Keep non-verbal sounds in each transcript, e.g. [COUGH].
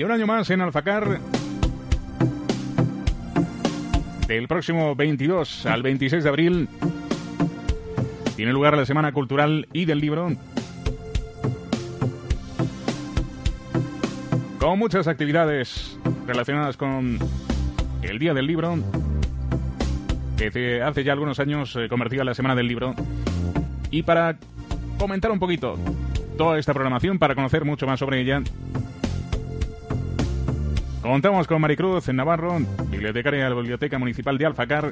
Y un año más en Alfacar. Del próximo 22 al 26 de abril tiene lugar la Semana Cultural y del Libro. Con muchas actividades relacionadas con el Día del Libro, que hace ya algunos años eh, convertida en la Semana del Libro. Y para comentar un poquito toda esta programación, para conocer mucho más sobre ella, Contamos con Maricruz en Navarro, bibliotecaria de la Biblioteca Municipal de Alfacar,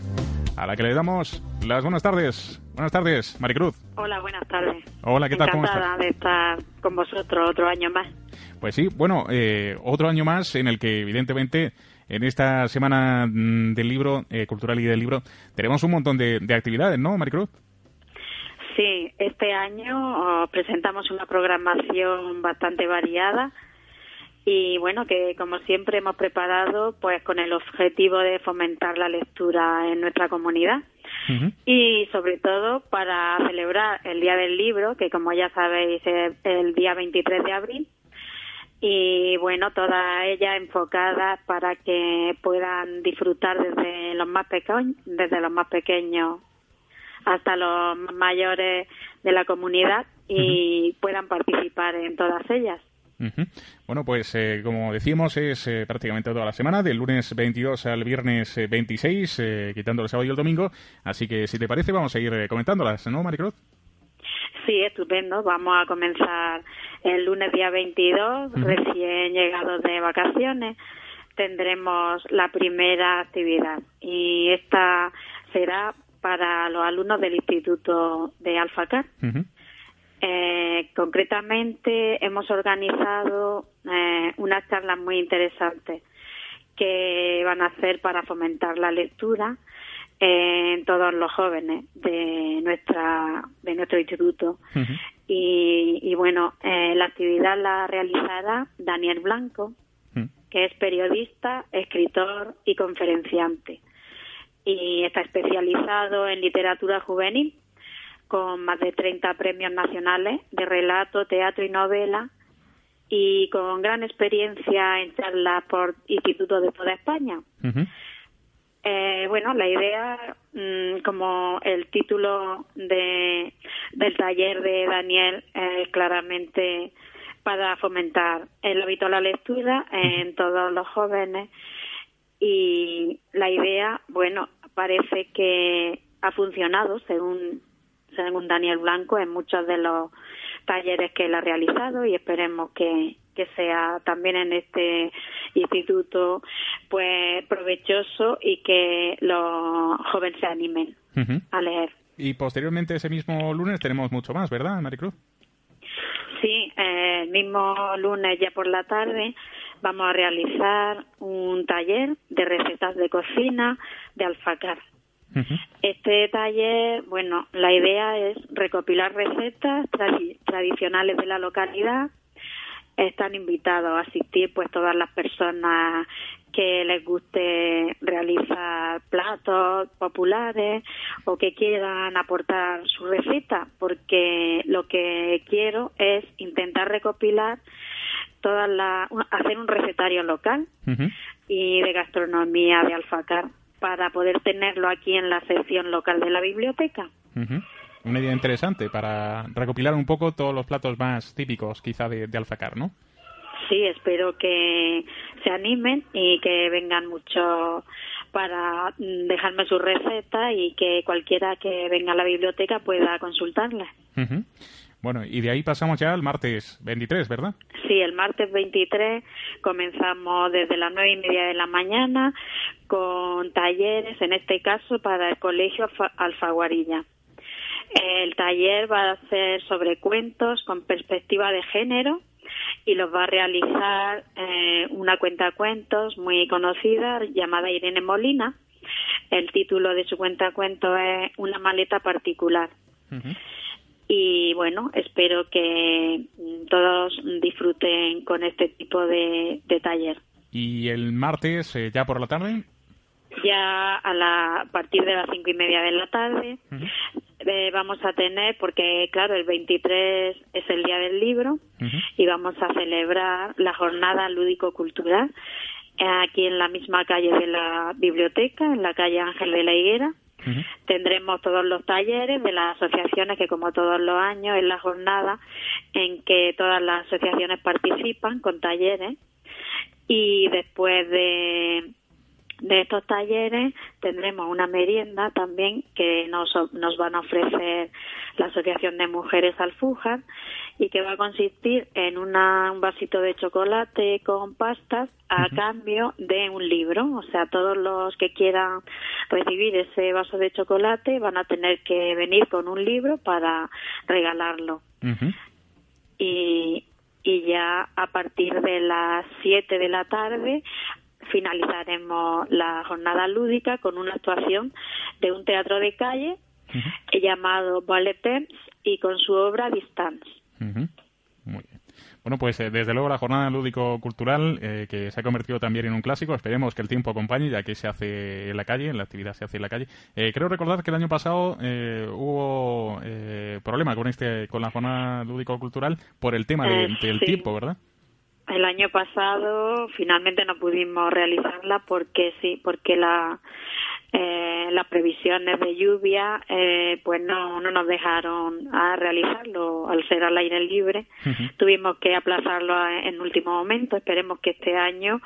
a la que le damos las buenas tardes. Buenas tardes, Maricruz. Hola, buenas tardes. Hola, ¿qué tal? ¿Cómo estás? de estar con vosotros otro año más. Pues sí, bueno, eh, otro año más en el que evidentemente en esta semana mm, del libro, eh, cultural y del libro, tenemos un montón de, de actividades, ¿no, Maricruz? Sí, este año oh, presentamos una programación bastante variada y bueno, que como siempre hemos preparado pues con el objetivo de fomentar la lectura en nuestra comunidad y sobre todo para celebrar el Día del Libro, que como ya sabéis es el día 23 de abril. Y bueno, todas ellas enfocadas para que puedan disfrutar desde los más pequeños, desde los más pequeños hasta los mayores de la comunidad y puedan participar en todas ellas. Bueno, pues eh, como decíamos, es eh, prácticamente toda la semana, del lunes 22 al viernes 26, eh, quitando el sábado y el domingo. Así que, si te parece, vamos a ir comentándolas, ¿no, Maricruz? Sí, estupendo. Vamos a comenzar el lunes día 22, recién llegados de vacaciones. Tendremos la primera actividad y esta será para los alumnos del Instituto de Alfacar. Eh, concretamente hemos organizado eh, unas charlas muy interesantes que van a hacer para fomentar la lectura en todos los jóvenes de nuestra de nuestro instituto. Y, bueno eh, la actividad la realizará Daniel Blanco que es periodista escritor y conferenciante. Y está especializado en literatura juvenil con más de 30 premios nacionales de relato, teatro y novela y con gran experiencia en charlas por institutos de toda España. eh, bueno, la idea, mm, como el título de, del taller de Daniel, es claramente para fomentar el hábito de la lectura en todos los jóvenes y la idea, bueno, parece que ha funcionado según según Daniel Blanco en muchos de los talleres que él ha realizado y esperemos que, que sea también en este instituto pues provechoso y que los jóvenes se animen a leer. Y posteriormente ese mismo lunes tenemos mucho más, ¿verdad, Maricruz? Sí, eh, el mismo lunes ya por la tarde vamos a realizar un taller de recetas de cocina de alfacar. Este taller, bueno, la idea es recopilar recetas tradicionales de la localidad. Están invitados a asistir pues todas las personas que les guste realizar platos populares o que quieran aportar su receta, porque lo que quiero es intentar recopilar todas las, hacer un recetario local y de gastronomía de Alfacar para poder tenerlo aquí en la sección local de la biblioteca. Una idea interesante para recopilar un poco todos los platos más típicos quizá de, Alfacar, ¿no? Sí, espero que se animen y que vengan mucho para dejarme su receta y que cualquiera que venga a la biblioteca pueda consultarla. Bueno, y de ahí pasamos ya al martes 23, ¿verdad? Sí, el martes 23 comenzamos desde las nueve y media de la mañana con talleres, en este caso para el Colegio Alfaguarilla. El taller va a ser sobre cuentos con perspectiva de género y los va a realizar eh, una cuenta cuentos muy conocida llamada Irene Molina. El título de su cuenta cuentos es Una maleta particular y bueno, espero que todos disfruten con este tipo de, taller. ¿Y el martes, eh, ya por la tarde? Ya a, la, partir de las cinco y media de la tarde, eh, vamos a tener, porque claro, el 23 es el día del libro y vamos a celebrar la jornada lúdico-cultural aquí en la misma calle de la biblioteca, en la calle Ángel de la Higuera. Tendremos todos los talleres de las asociaciones que como todos los años es la jornada en que todas las asociaciones participan con talleres. Y después de, de estos talleres tendremos una merienda también que nos, nos van a ofrecer la Asociación de Mujeres Alfujar y que va a consistir en una, un vasito de chocolate con pastas a cambio de un libro. O sea, todos los que quieran recibir ese vaso de chocolate van a tener que venir con un libro para regalarlo. Y, y ya a partir de las 7 de la tarde finalizaremos la jornada lúdica con una actuación de un teatro de calle llamado Ballet Temps y con su obra Distance. Muy bien. Bueno, pues eh, desde luego la jornada lúdico-cultural eh, que se ha convertido también en un clásico. Esperemos que el tiempo acompañe, ya que se hace en la calle, la actividad se hace en la calle. Eh, creo recordar que el año pasado hubo problema con este con la jornada lúdico-cultural por el tema del tiempo, ¿verdad? El año pasado finalmente no pudimos realizarla porque sí, porque la eh, las previsiones de lluvia eh, pues no, no nos dejaron a realizarlo al ser al aire libre. Tuvimos que aplazarlo en último momento. Esperemos que este año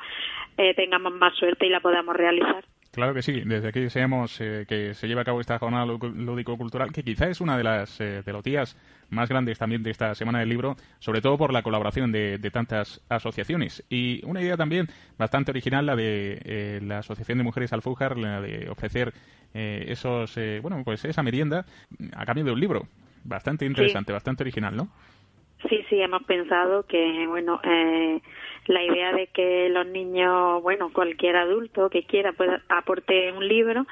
eh, tengamos más suerte y la podamos realizar Claro que sí, desde aquí deseamos eh, que se lleve a cabo esta jornada lúdico-cultural, que quizá es una de las eh, días más grandes también de esta Semana del Libro, sobre todo por la colaboración de, tantas asociaciones. Y una idea también bastante original, la de eh, la Asociación de Mujeres Alfújar, la de ofrecer eh, esos, bueno, pues esa merienda a cambio de un libro. Bastante interesante, bastante original, ¿no? Sí, sí, hemos pensado que, bueno, eh, la idea de que los niños, bueno, cualquier adulto que quiera, pues aporte un libro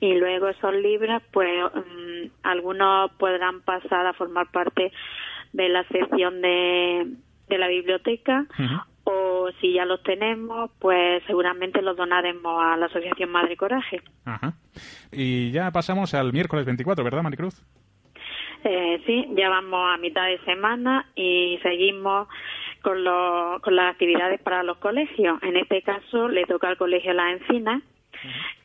y luego esos libros, pues mm, algunos podrán pasar a formar parte de la sección de, de la biblioteca o si ya los tenemos, pues seguramente los donaremos a la Asociación Madre Coraje. Ajá. Y ya pasamos al miércoles 24, ¿verdad, Maricruz? Eh, sí, ya vamos a mitad de semana y seguimos con, con las actividades para los colegios. En este caso le toca al Colegio La Encina,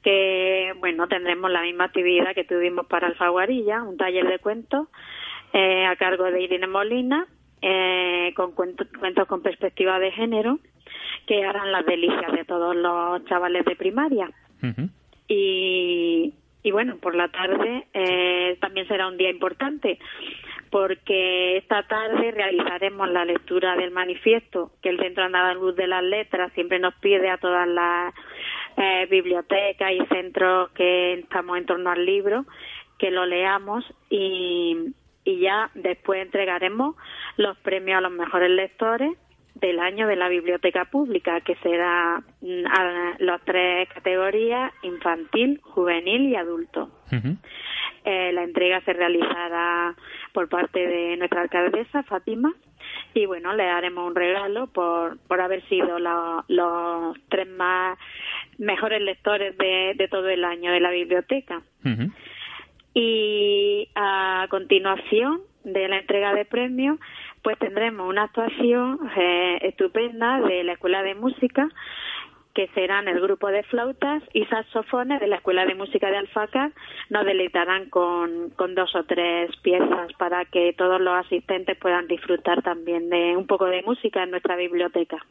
que bueno, tendremos la misma actividad que tuvimos para Alfaguarilla, un taller de cuentos eh, a cargo de Irene Molina, eh, con cuentos, cuentos con perspectiva de género, que harán las delicias de todos los chavales de primaria. Y y bueno, por la tarde eh, también será un día importante porque esta tarde realizaremos la lectura del manifiesto que el Centro Andaluz de las Letras siempre nos pide a todas las eh, bibliotecas y centros que estamos en torno al libro que lo leamos y, y ya después entregaremos los premios a los mejores lectores del año de la biblioteca pública, que será mm, las tres categorías, infantil, juvenil y adulto. Eh, la entrega se realizará por parte de nuestra alcaldesa, Fátima, y bueno, le haremos un regalo por, por haber sido los tres más mejores lectores de, de todo el año de la biblioteca. Y a continuación de la entrega de premios, pues tendremos una actuación eh, estupenda de la Escuela de Música que serán el grupo de flautas y saxofones de la Escuela de Música de Alfacar, nos deleitarán con, con dos o tres piezas para que todos los asistentes puedan disfrutar también de un poco de música en nuestra biblioteca.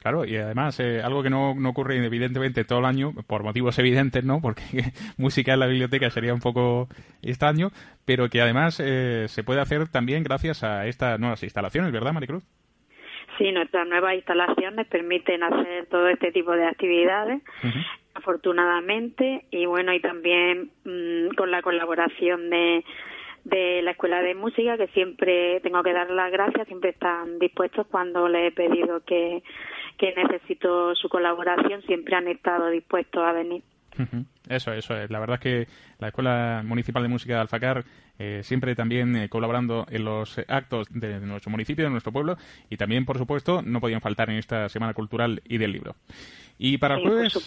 Claro, y además eh, algo que no, no, ocurre evidentemente todo el año, por motivos evidentes, ¿no? Porque [LAUGHS] música en la biblioteca sería un poco extraño, pero que además eh, se puede hacer también gracias a estas nuevas instalaciones, ¿verdad, Maricruz? Sí, nuestras nuevas instalaciones permiten hacer todo este tipo de actividades, afortunadamente, y bueno, y también mm, con la colaboración de, de la Escuela de Música, que siempre tengo que dar las gracias, siempre están dispuestos cuando les he pedido que, que necesito su colaboración, siempre han estado dispuestos a venir. Eso, eso es. La verdad es que la Escuela Municipal de Música de Alfacar eh, siempre también eh, colaborando en los actos de nuestro municipio, de nuestro pueblo, y también, por supuesto, no podían faltar en esta Semana Cultural y del Libro. Y para el jueves...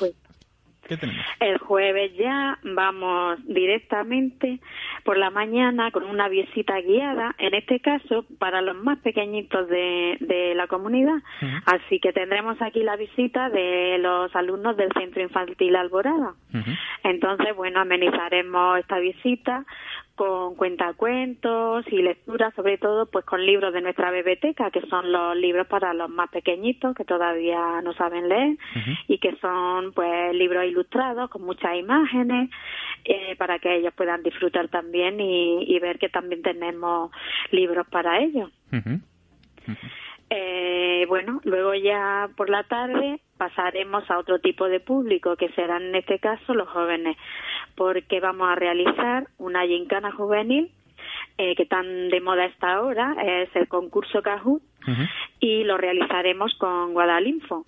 ¿Qué tenemos? El jueves ya vamos directamente por la mañana con una visita guiada, en este caso para los más pequeñitos de, de la comunidad. Así que tendremos aquí la visita de los alumnos del Centro Infantil Alborada. Entonces, bueno, amenizaremos esta visita con cuentacuentos y lecturas, sobre todo pues con libros de nuestra biblioteca, que son los libros para los más pequeñitos que todavía no saben leer y que son pues libros ilustrados con muchas imágenes eh, para que ellos puedan disfrutar también y, ver que también tenemos libros para ellos. Eh, bueno, luego ya por la tarde pasaremos a otro tipo de público, que serán en este caso los jóvenes, porque vamos a realizar una gincana juvenil eh, que tan de moda está ahora, es el concurso Kahoot, y lo realizaremos con Guadalinfo.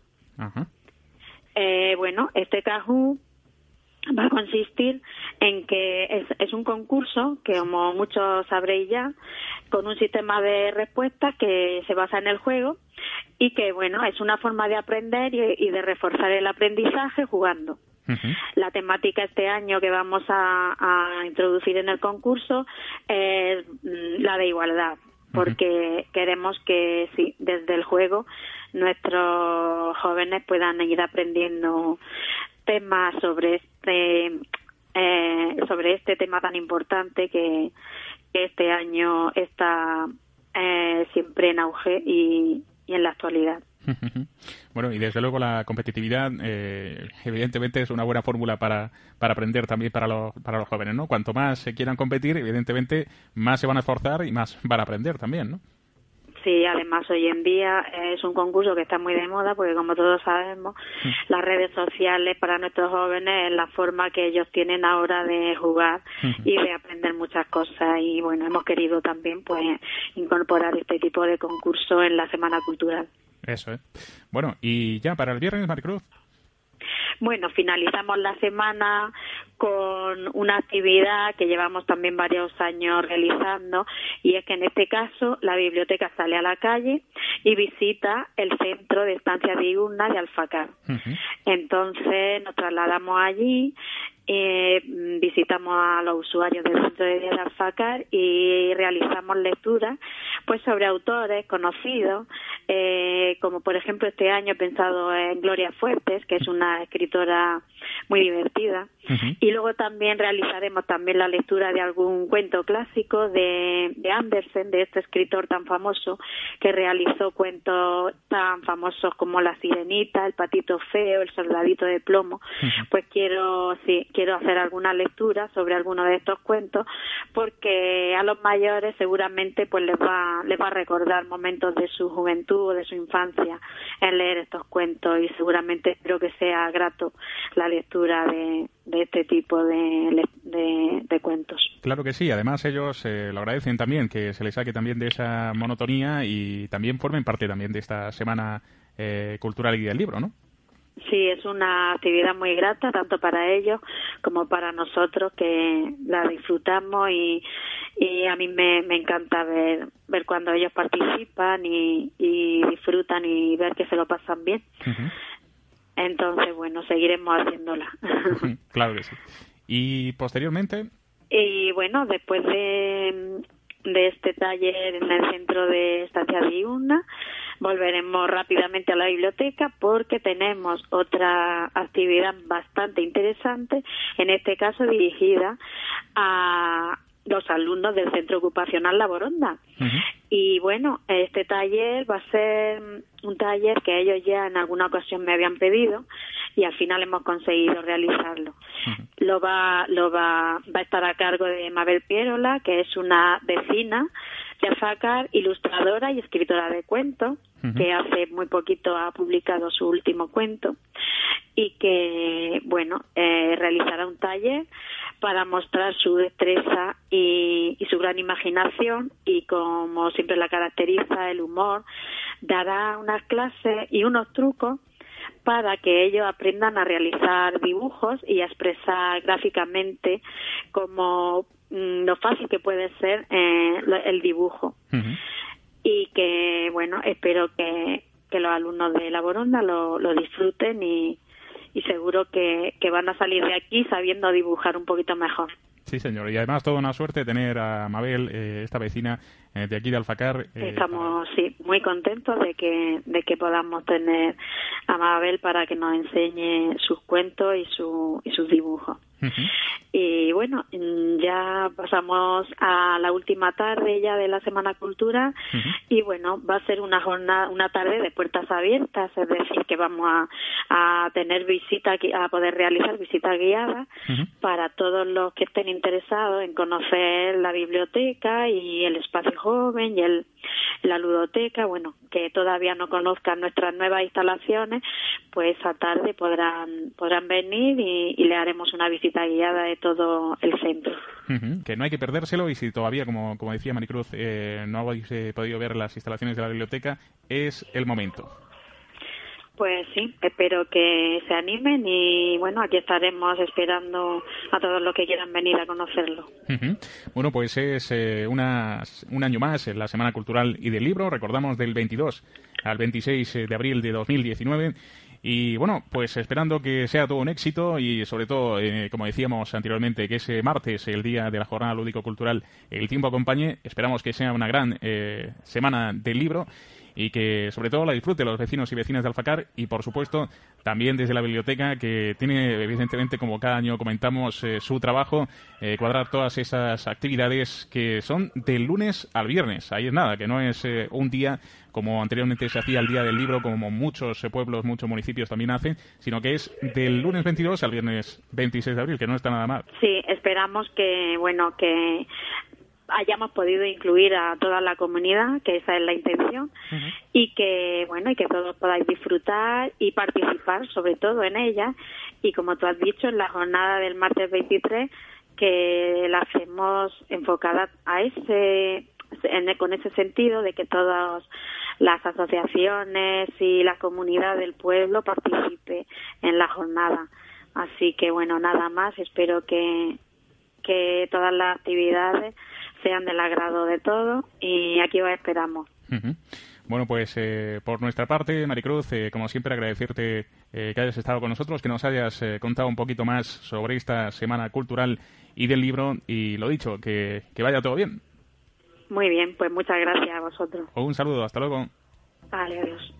Eh, bueno, este Kahoot va a consistir en que es, es, un concurso que, como muchos sabréis ya, con un sistema de respuestas que se basa en el juego y que, bueno, es una forma de aprender y, de reforzar el aprendizaje jugando. La temática este año que vamos a, a, introducir en el concurso es mm, la de igualdad, porque queremos que sí, desde el juego nuestros jóvenes puedan ir aprendiendo temas sobre este eh, sobre este tema tan importante que, este año está eh, siempre en auge y, en la actualidad. [LAUGHS] Bueno, y desde luego la competitividad, eh, evidentemente, es una buena fórmula para, para aprender también para los, para los jóvenes, ¿no? Cuanto más se quieran competir, evidentemente, más se van a esforzar y más van a aprender también, ¿no? Sí, además hoy en día es un concurso que está muy de moda porque como todos sabemos, mm. las redes sociales para nuestros jóvenes es la forma que ellos tienen ahora de jugar y de aprender muchas cosas y bueno, hemos querido también pues incorporar este tipo de concurso en la Semana Cultural. Eso es. Bueno, y ya para el viernes, Maricruz. Bueno, finalizamos la semana con una actividad que llevamos también varios años realizando y es que en este caso la biblioteca sale a la calle y visita el centro de estancia diurna de Alfacar. Entonces nos trasladamos allí eh, visitamos a los usuarios del centro de día de Alfacar y realizamos lecturas pues sobre autores conocidos eh, como por ejemplo este año he pensado en Gloria Fuertes que es una escritora muy divertida. Y luego también realizaremos también la lectura de algún cuento clásico de, de Andersen de este escritor tan famoso que realizó cuentos tan famosos como La Sirenita El Patito Feo El Soldadito de Plomo. Pues quiero sí quiero hacer alguna lectura sobre alguno de estos cuentos porque a los mayores seguramente pues les va les va a recordar momentos de su juventud o de su infancia en leer estos cuentos y seguramente espero que sea grato la lectura de, de este tipo de, de, cuentos. Claro que sí, además ellos eh, lo agradecen también que se les saque también de esa monotonía y también formen parte también de esta semana eh, cultural y del libro, ¿no? Sí, es una actividad muy grata tanto para ellos como para nosotros que la disfrutamos y, y a mí me, encanta ver ver cuando ellos participan y, y disfrutan y ver que se lo pasan bien. Entonces, bueno, seguiremos haciéndola. [LAUGHS] claro que sí. ¿Y posteriormente? Y bueno, después de, de este taller en el centro de Estancia Diurna, volveremos rápidamente a la biblioteca porque tenemos otra actividad bastante interesante, en este caso dirigida a los alumnos del Centro Ocupacional Laboronda. Y bueno, este taller va a ser un taller que ellos ya en alguna ocasión me habían pedido y al final hemos conseguido realizarlo. Lo va lo va va a estar a cargo de Mabel Pierola, que es una vecina de Afacar, ilustradora y escritora de cuentos, que hace muy poquito ha publicado su último cuento y que bueno, eh, realizará un taller para mostrar su destreza y, su gran imaginación y como siempre la caracteriza el humor, dará unas clases y unos trucos para que ellos aprendan a realizar dibujos y a expresar gráficamente como mm, lo fácil que puede ser eh, el dibujo. Y que, bueno, espero que, que los alumnos de la Boronda lo, lo disfruten y, y seguro que, que van a salir de aquí sabiendo dibujar un poquito mejor. Sí, señor. Y además, toda una suerte tener a Mabel, eh, esta vecina eh, de aquí de Alfacar. Eh, Estamos, sí, muy contentos de que, de que podamos tener a Mabel para que nos enseñe sus cuentos y, su, y sus dibujos. Y bueno, ya pasamos a la última tarde ya de la Semana Cultura. Y bueno, va a ser una jornada, una tarde de puertas abiertas, es decir, que vamos a, a tener visita, a poder realizar visitas guiadas para todos los que estén interesados en conocer la biblioteca y el espacio joven y el, la ludoteca, bueno, que todavía no conozcan nuestras nuevas instalaciones, pues esa tarde podrán, podrán venir y, le haremos una visita guiada de todo el centro. Que no hay que perdérselo y si todavía, como, como decía Maricruz, eh, no habéis eh, podido ver las instalaciones de la biblioteca, es el momento. Pues sí, espero que se animen y bueno, aquí estaremos esperando a todos los que quieran venir a conocerlo. Bueno, pues es eh, una, un año más en la Semana Cultural y del Libro, recordamos del 22 al 26 de abril de 2019. Y bueno, pues esperando que sea todo un éxito y sobre todo, eh, como decíamos anteriormente, que ese martes, el día de la jornada lúdico-cultural, el tiempo acompañe. Esperamos que sea una gran eh, semana del libro y que sobre todo la disfrute los vecinos y vecinas de Alfacar y por supuesto también desde la biblioteca que tiene evidentemente como cada año comentamos eh, su trabajo eh, cuadrar todas esas actividades que son del lunes al viernes. Ahí es nada que no es eh, un día como anteriormente se hacía el día del libro como muchos pueblos muchos municipios también hacen sino que es del lunes 22 al viernes 26 de abril que no está nada mal. Sí esperamos que bueno que hayamos podido incluir a toda la comunidad, que esa es la intención, y que bueno y que todos podáis disfrutar y participar sobre todo en ella. Y como tú has dicho en la jornada del martes 23 que la hacemos enfocada a ese en, con ese sentido de que todas las asociaciones y la comunidad del pueblo participe en la jornada. Así que bueno, nada más, espero que, que todas las actividades sean del agrado de todo y aquí os esperamos. Bueno, pues eh, por nuestra parte, Maricruz, eh, como siempre, agradecerte eh, que hayas estado con nosotros, que nos hayas contado un poquito más sobre esta semana cultural y del libro y lo dicho, que, que vaya todo bien. Muy bien, pues muchas gracias a vosotros. Un saludo, hasta luego. Vale, adiós.